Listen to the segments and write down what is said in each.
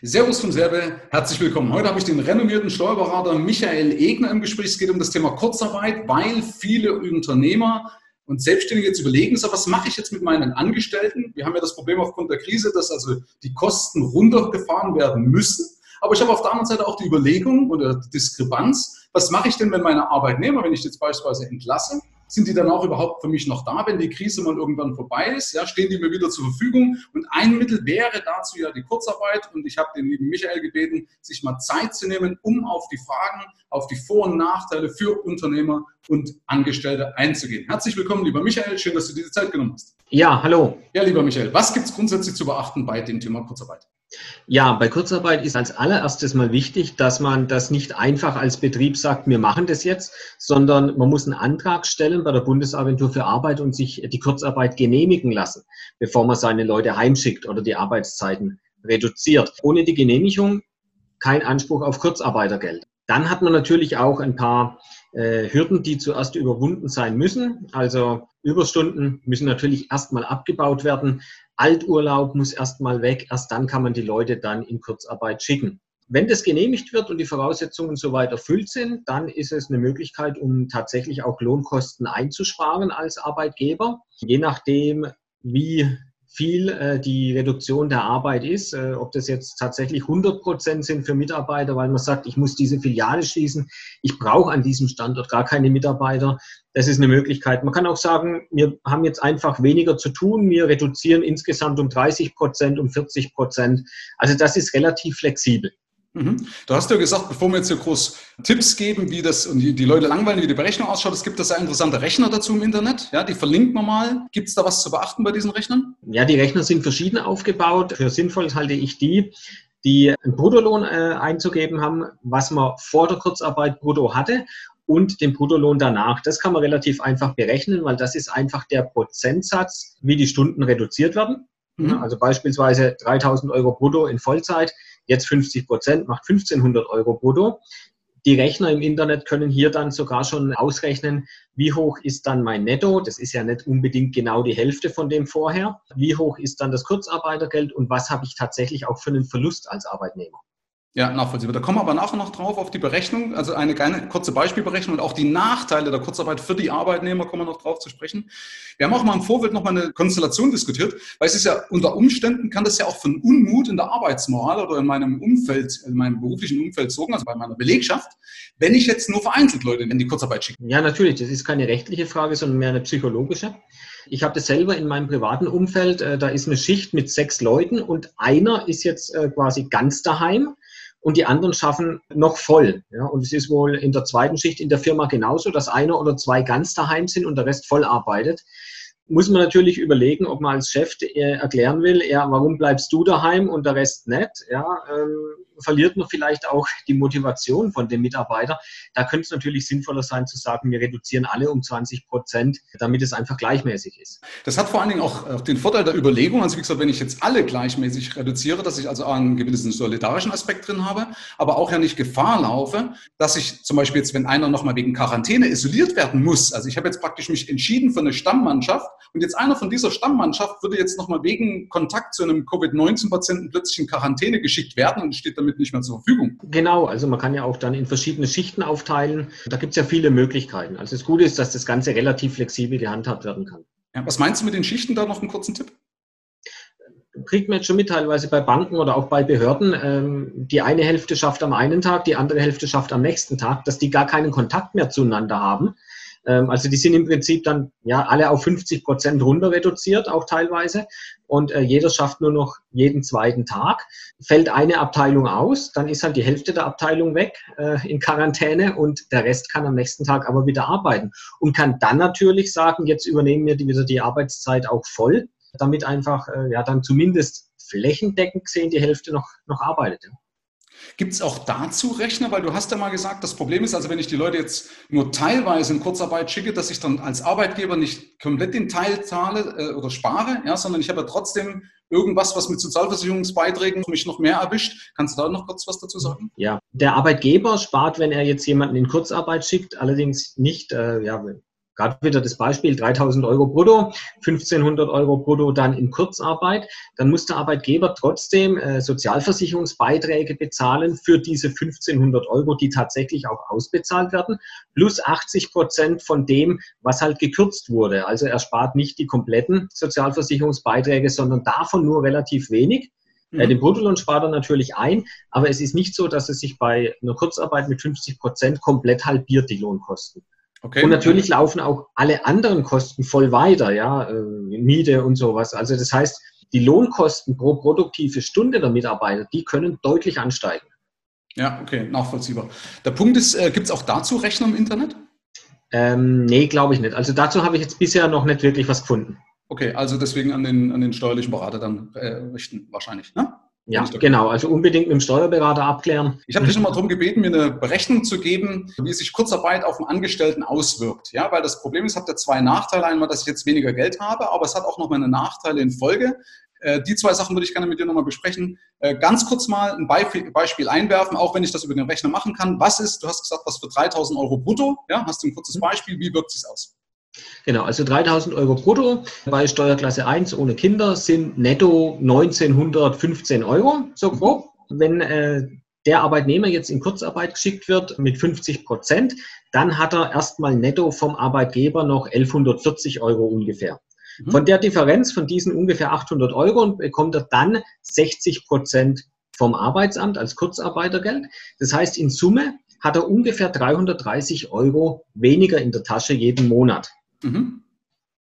Servus vom Serbe, herzlich willkommen. Heute habe ich den renommierten Steuerberater Michael Egner im Gespräch. Es geht um das Thema Kurzarbeit, weil viele Unternehmer und Selbstständige jetzt überlegen, so, was mache ich jetzt mit meinen Angestellten? Wir haben ja das Problem aufgrund der Krise, dass also die Kosten runtergefahren werden müssen. Aber ich habe auf der anderen Seite auch die Überlegung oder die Diskrepanz, was mache ich denn, wenn meine Arbeitnehmer, wenn ich jetzt beispielsweise entlasse, sind die dann auch überhaupt für mich noch da, wenn die Krise mal irgendwann vorbei ist? Ja, stehen die mir wieder zur Verfügung? Und ein Mittel wäre dazu ja die Kurzarbeit. Und ich habe den lieben Michael gebeten, sich mal Zeit zu nehmen, um auf die Fragen, auf die Vor- und Nachteile für Unternehmer und Angestellte einzugehen. Herzlich willkommen, lieber Michael. Schön, dass du dir die Zeit genommen hast. Ja, hallo. Ja, lieber Michael, was gibt es grundsätzlich zu beachten bei dem Thema Kurzarbeit? Ja, bei Kurzarbeit ist als allererstes mal wichtig, dass man das nicht einfach als Betrieb sagt, wir machen das jetzt, sondern man muss einen Antrag stellen bei der Bundesagentur für Arbeit und sich die Kurzarbeit genehmigen lassen, bevor man seine Leute heimschickt oder die Arbeitszeiten reduziert. Ohne die Genehmigung kein Anspruch auf Kurzarbeitergeld. Dann hat man natürlich auch ein paar äh, Hürden, die zuerst überwunden sein müssen. Also Überstunden müssen natürlich erstmal abgebaut werden. Alturlaub muss erstmal weg. Erst dann kann man die Leute dann in Kurzarbeit schicken. Wenn das genehmigt wird und die Voraussetzungen soweit erfüllt sind, dann ist es eine Möglichkeit, um tatsächlich auch Lohnkosten einzusparen als Arbeitgeber. Je nachdem, wie viel äh, die Reduktion der Arbeit ist, äh, ob das jetzt tatsächlich 100 Prozent sind für Mitarbeiter, weil man sagt, ich muss diese Filiale schließen, ich brauche an diesem Standort gar keine Mitarbeiter. Das ist eine Möglichkeit. Man kann auch sagen, wir haben jetzt einfach weniger zu tun, wir reduzieren insgesamt um 30 Prozent, um 40 Prozent. Also das ist relativ flexibel. Mhm. Du hast ja gesagt, bevor wir jetzt hier groß Tipps geben, wie das und die, die Leute langweilen, wie die Berechnung ausschaut, es gibt da sehr interessante Rechner dazu im Internet. Ja, die verlinkt man mal. Gibt es da was zu beachten bei diesen Rechnern? Ja, die Rechner sind verschieden aufgebaut. Für sinnvoll halte ich die, die einen Bruttolohn äh, einzugeben haben, was man vor der Kurzarbeit brutto hatte und den Bruttolohn danach. Das kann man relativ einfach berechnen, weil das ist einfach der Prozentsatz, wie die Stunden reduziert werden. Mhm. Also beispielsweise 3000 Euro brutto in Vollzeit jetzt 50 Prozent, macht 1500 Euro brutto. Die Rechner im Internet können hier dann sogar schon ausrechnen, wie hoch ist dann mein Netto. Das ist ja nicht unbedingt genau die Hälfte von dem vorher. Wie hoch ist dann das Kurzarbeitergeld und was habe ich tatsächlich auch für einen Verlust als Arbeitnehmer? Ja, nachvollziehbar. Da kommen wir aber nachher noch drauf auf die Berechnung, also eine kleine kurze Beispielberechnung und auch die Nachteile der Kurzarbeit für die Arbeitnehmer kommen wir noch drauf zu sprechen. Wir haben auch mal im Vorfeld noch mal eine Konstellation diskutiert, weil es ist ja unter Umständen kann das ja auch von Unmut in der Arbeitsmoral oder in meinem Umfeld, in meinem beruflichen Umfeld sorgen, also bei meiner Belegschaft, wenn ich jetzt nur vereinzelt Leute in die Kurzarbeit schicke. Ja, natürlich. Das ist keine rechtliche Frage, sondern mehr eine psychologische. Ich habe das selber in meinem privaten Umfeld. Äh, da ist eine Schicht mit sechs Leuten und einer ist jetzt äh, quasi ganz daheim und die anderen schaffen noch voll. Ja, und es ist wohl in der zweiten Schicht in der Firma genauso, dass einer oder zwei ganz daheim sind und der Rest voll arbeitet. Muss man natürlich überlegen, ob man als Chef äh, erklären will, ja, warum bleibst du daheim und der Rest nicht? Ja, ähm, verliert man vielleicht auch die Motivation von dem Mitarbeiter. Da könnte es natürlich sinnvoller sein zu sagen, wir reduzieren alle um 20 Prozent, damit es einfach gleichmäßig ist. Das hat vor allen Dingen auch den Vorteil der Überlegung, also wie gesagt, wenn ich jetzt alle gleichmäßig reduziere, dass ich also einen gewissen solidarischen Aspekt drin habe, aber auch ja nicht Gefahr laufe, dass ich zum Beispiel jetzt, wenn einer nochmal wegen Quarantäne isoliert werden muss, also ich habe jetzt praktisch mich entschieden für eine Stammmannschaft und jetzt einer von dieser Stammmannschaft würde jetzt nochmal wegen Kontakt zu einem Covid-19-Patienten plötzlich in Quarantäne geschickt werden und steht damit damit nicht mehr zur Verfügung. Genau, also man kann ja auch dann in verschiedene Schichten aufteilen. Da gibt es ja viele Möglichkeiten. Also das Gute ist, dass das Ganze relativ flexibel gehandhabt werden kann. Ja, was meinst du mit den Schichten da noch einen kurzen Tipp? kriegt man jetzt schon mit, teilweise bei Banken oder auch bei Behörden. Ähm, die eine Hälfte schafft am einen Tag, die andere Hälfte schafft am nächsten Tag, dass die gar keinen Kontakt mehr zueinander haben. Ähm, also die sind im Prinzip dann ja alle auf 50 Prozent runter reduziert, auch teilweise. Und äh, jeder schafft nur noch jeden zweiten Tag. Fällt eine Abteilung aus, dann ist halt die Hälfte der Abteilung weg äh, in Quarantäne und der Rest kann am nächsten Tag aber wieder arbeiten und kann dann natürlich sagen, jetzt übernehmen wir wieder die Arbeitszeit auch voll, damit einfach äh, ja dann zumindest flächendeckend gesehen die Hälfte noch, noch arbeitet. Gibt es auch dazu Rechner? Weil du hast ja mal gesagt, das Problem ist also, wenn ich die Leute jetzt nur teilweise in Kurzarbeit schicke, dass ich dann als Arbeitgeber nicht komplett den Teil zahle äh, oder spare, ja, sondern ich habe ja trotzdem irgendwas, was mit Sozialversicherungsbeiträgen mich noch mehr erwischt. Kannst du da noch kurz was dazu sagen? Ja, der Arbeitgeber spart, wenn er jetzt jemanden in Kurzarbeit schickt, allerdings nicht, äh, ja, gerade wieder das Beispiel 3000 Euro brutto, 1500 Euro brutto dann in Kurzarbeit, dann muss der Arbeitgeber trotzdem äh, Sozialversicherungsbeiträge bezahlen für diese 1500 Euro, die tatsächlich auch ausbezahlt werden, plus 80 Prozent von dem, was halt gekürzt wurde. Also er spart nicht die kompletten Sozialversicherungsbeiträge, sondern davon nur relativ wenig. Mhm. Den Bruttolohn spart er natürlich ein, aber es ist nicht so, dass es sich bei einer Kurzarbeit mit 50 Prozent komplett halbiert, die Lohnkosten. Okay. Und natürlich laufen auch alle anderen Kosten voll weiter, ja, äh, Miete und sowas. Also das heißt, die Lohnkosten pro produktive Stunde der Mitarbeiter, die können deutlich ansteigen. Ja, okay, nachvollziehbar. Der Punkt ist, äh, gibt es auch dazu Rechner im Internet? Ähm, nee, glaube ich nicht. Also dazu habe ich jetzt bisher noch nicht wirklich was gefunden. Okay, also deswegen an den, an den steuerlichen Berater dann äh, richten wahrscheinlich, ne? Ja, genau. Also unbedingt mit dem Steuerberater abklären. Ich habe dich nochmal darum gebeten, mir eine Berechnung zu geben, wie sich Kurzarbeit auf den Angestellten auswirkt. Ja, weil das Problem ist, habt ihr zwei Nachteile. Einmal, dass ich jetzt weniger Geld habe, aber es hat auch noch meine Nachteile in Folge. Äh, die zwei Sachen würde ich gerne mit dir nochmal besprechen. Äh, ganz kurz mal ein Beispiel einwerfen, auch wenn ich das über den Rechner machen kann. Was ist, du hast gesagt, was für 3000 Euro brutto? Ja, hast du ein kurzes mhm. Beispiel? Wie wirkt sich aus? Genau, also 3000 Euro brutto bei Steuerklasse 1 ohne Kinder sind netto 1915 Euro, so grob. Wenn äh, der Arbeitnehmer jetzt in Kurzarbeit geschickt wird mit 50 Prozent, dann hat er erstmal netto vom Arbeitgeber noch 1140 Euro ungefähr. Mhm. Von der Differenz von diesen ungefähr 800 Euro bekommt er dann 60 Prozent vom Arbeitsamt als Kurzarbeitergeld. Das heißt, in Summe hat er ungefähr 330 Euro weniger in der Tasche jeden Monat. Mhm.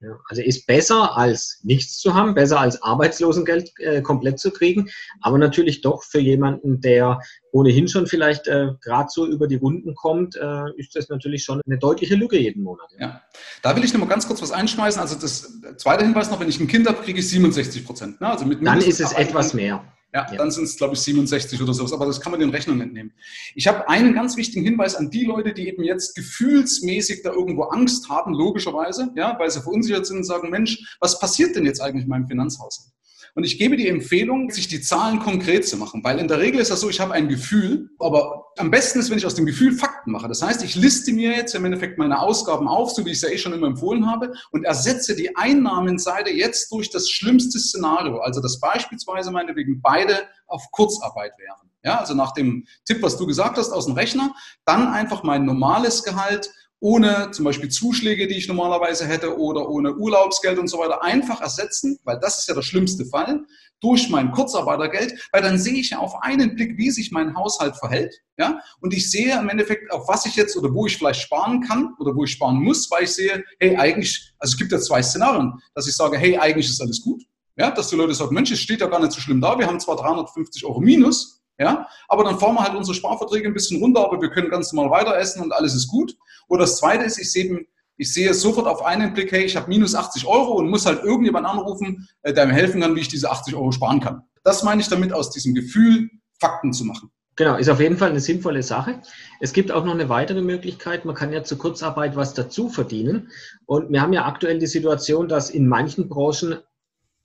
Ja, also ist besser als nichts zu haben, besser als Arbeitslosengeld äh, komplett zu kriegen, aber natürlich doch für jemanden, der ohnehin schon vielleicht äh, gerade so über die Runden kommt, äh, ist das natürlich schon eine deutliche Lücke jeden Monat. Ja. ja. Da will ich noch mal ganz kurz was einschmeißen. Also das zweite Hinweis noch, wenn ich ein Kind habe, kriege ich 67 Prozent. Ne? Also mit Dann ist es etwas mehr. Ja, ja. dann sind es, glaube ich, 67 oder sowas. Aber das kann man den Rechnungen entnehmen. Ich habe einen ganz wichtigen Hinweis an die Leute, die eben jetzt gefühlsmäßig da irgendwo Angst haben, logischerweise, ja, weil sie verunsichert sind und sagen, Mensch, was passiert denn jetzt eigentlich in meinem Finanzhaushalt? Und ich gebe die Empfehlung, sich die Zahlen konkret zu machen, weil in der Regel ist das so, ich habe ein Gefühl, aber am besten ist, wenn ich aus dem Gefühl Fakten mache. Das heißt, ich liste mir jetzt im Endeffekt meine Ausgaben auf, so wie ich es ja eh schon immer empfohlen habe, und ersetze die Einnahmenseite jetzt durch das schlimmste Szenario, also dass beispielsweise meinetwegen beide auf Kurzarbeit wären. Ja, also nach dem Tipp, was du gesagt hast aus dem Rechner, dann einfach mein normales Gehalt ohne zum Beispiel Zuschläge, die ich normalerweise hätte oder ohne Urlaubsgeld und so weiter einfach ersetzen, weil das ist ja der schlimmste Fall, durch mein Kurzarbeitergeld, weil dann sehe ich ja auf einen Blick, wie sich mein Haushalt verhält, ja, und ich sehe im Endeffekt, auf was ich jetzt oder wo ich vielleicht sparen kann oder wo ich sparen muss, weil ich sehe, hey, eigentlich, also es gibt ja zwei Szenarien, dass ich sage, hey, eigentlich ist alles gut, ja, dass die Leute sagen, Mensch, es steht ja gar nicht so schlimm da, wir haben zwar 350 Euro Minus, ja, aber dann fahren wir halt unsere Sparverträge ein bisschen runter, aber wir können ganz normal weiter essen und alles ist gut. Oder das zweite ist, ich sehe, ich sehe sofort auf einen Blick, hey, ich habe minus 80 Euro und muss halt irgendjemand anrufen, äh, der mir helfen kann, wie ich diese 80 Euro sparen kann. Das meine ich damit, aus diesem Gefühl Fakten zu machen. Genau, ist auf jeden Fall eine sinnvolle Sache. Es gibt auch noch eine weitere Möglichkeit. Man kann ja zur Kurzarbeit was dazu verdienen. Und wir haben ja aktuell die Situation, dass in manchen Branchen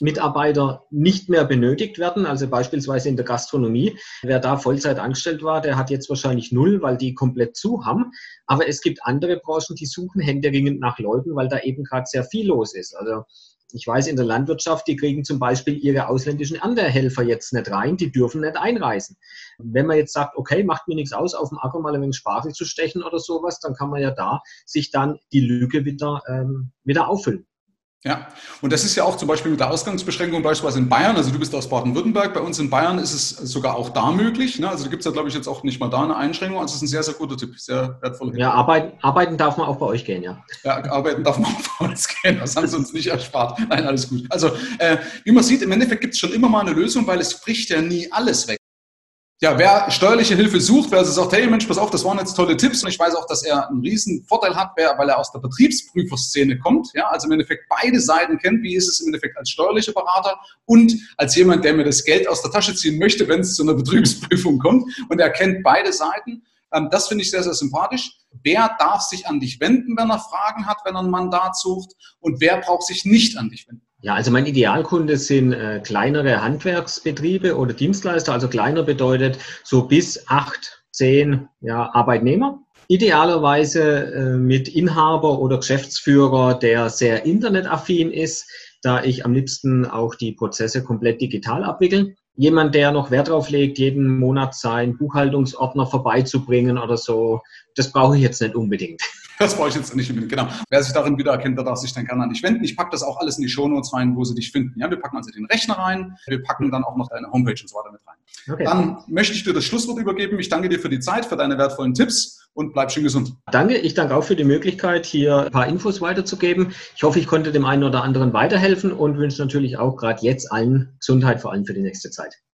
Mitarbeiter nicht mehr benötigt werden, also beispielsweise in der Gastronomie. Wer da Vollzeit angestellt war, der hat jetzt wahrscheinlich null, weil die komplett zu haben. Aber es gibt andere Branchen, die suchen händeringend nach Leuten, weil da eben gerade sehr viel los ist. Also ich weiß, in der Landwirtschaft, die kriegen zum Beispiel ihre ausländischen Erntehelfer jetzt nicht rein, die dürfen nicht einreisen. Wenn man jetzt sagt, okay, macht mir nichts aus, auf dem Acker mal ein wenig Spargel zu stechen oder sowas, dann kann man ja da sich dann die Lücke wieder, ähm, wieder auffüllen. Ja, und das ist ja auch zum Beispiel mit der Ausgangsbeschränkung beispielsweise in Bayern, also du bist aus Baden-Württemberg, bei uns in Bayern ist es sogar auch da möglich. Ne? Also da gibt es ja, glaube ich, jetzt auch nicht mal da eine Einschränkung. Also es ist ein sehr, sehr guter Tipp, sehr wertvoller Ja, arbeiten, arbeiten darf man auch bei euch gehen, ja. Ja, arbeiten darf man auch bei uns gehen, das haben sie uns nicht erspart. Nein, alles gut. Also äh, wie man sieht, im Endeffekt gibt es schon immer mal eine Lösung, weil es bricht ja nie alles weg ja, wer steuerliche Hilfe sucht, wer also sagt, hey Mensch, pass auf, das waren jetzt tolle Tipps und ich weiß auch, dass er einen riesen Vorteil hat, weil er aus der Betriebsprüferszene kommt, ja, also im Endeffekt beide Seiten kennt, wie ist es im Endeffekt als steuerlicher Berater und als jemand, der mir das Geld aus der Tasche ziehen möchte, wenn es zu einer Betriebsprüfung kommt und er kennt beide Seiten. Ähm, das finde ich sehr, sehr sympathisch. Wer darf sich an dich wenden, wenn er Fragen hat, wenn er ein Mandat sucht und wer braucht sich nicht an dich wenden? Ja, also mein Idealkunde sind äh, kleinere Handwerksbetriebe oder Dienstleister. Also kleiner bedeutet so bis acht, zehn ja, Arbeitnehmer, Idealerweise äh, mit Inhaber oder Geschäftsführer, der sehr internetaffin ist, da ich am liebsten auch die Prozesse komplett digital abwickeln. Jemand, der noch Wert darauf legt, jeden Monat seinen Buchhaltungsordner vorbeizubringen oder so, das brauche ich jetzt nicht unbedingt. Das brauche ich jetzt nicht unbedingt, genau. Wer sich darin wiedererkennt, der darf sich dann gerne an dich wenden. Ich packe das auch alles in die Shownotes rein, wo sie dich finden. Ja, wir packen also den Rechner rein, wir packen dann auch noch deine Homepage und so weiter mit rein. Okay. Dann möchte ich dir das Schlusswort übergeben. Ich danke dir für die Zeit, für deine wertvollen Tipps und bleib schön gesund. Danke, ich danke auch für die Möglichkeit, hier ein paar Infos weiterzugeben. Ich hoffe, ich konnte dem einen oder anderen weiterhelfen und wünsche natürlich auch gerade jetzt allen Gesundheit, vor allem für die nächste Zeit.